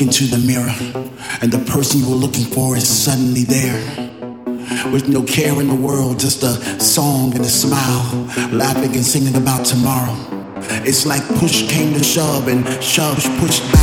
into the mirror, and the person you were looking for is suddenly there with no care in the world, just a song and a smile, laughing and singing about tomorrow. It's like push came to shove and shove pushed back.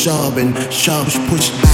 sharp and sharp's pushed back.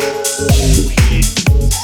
we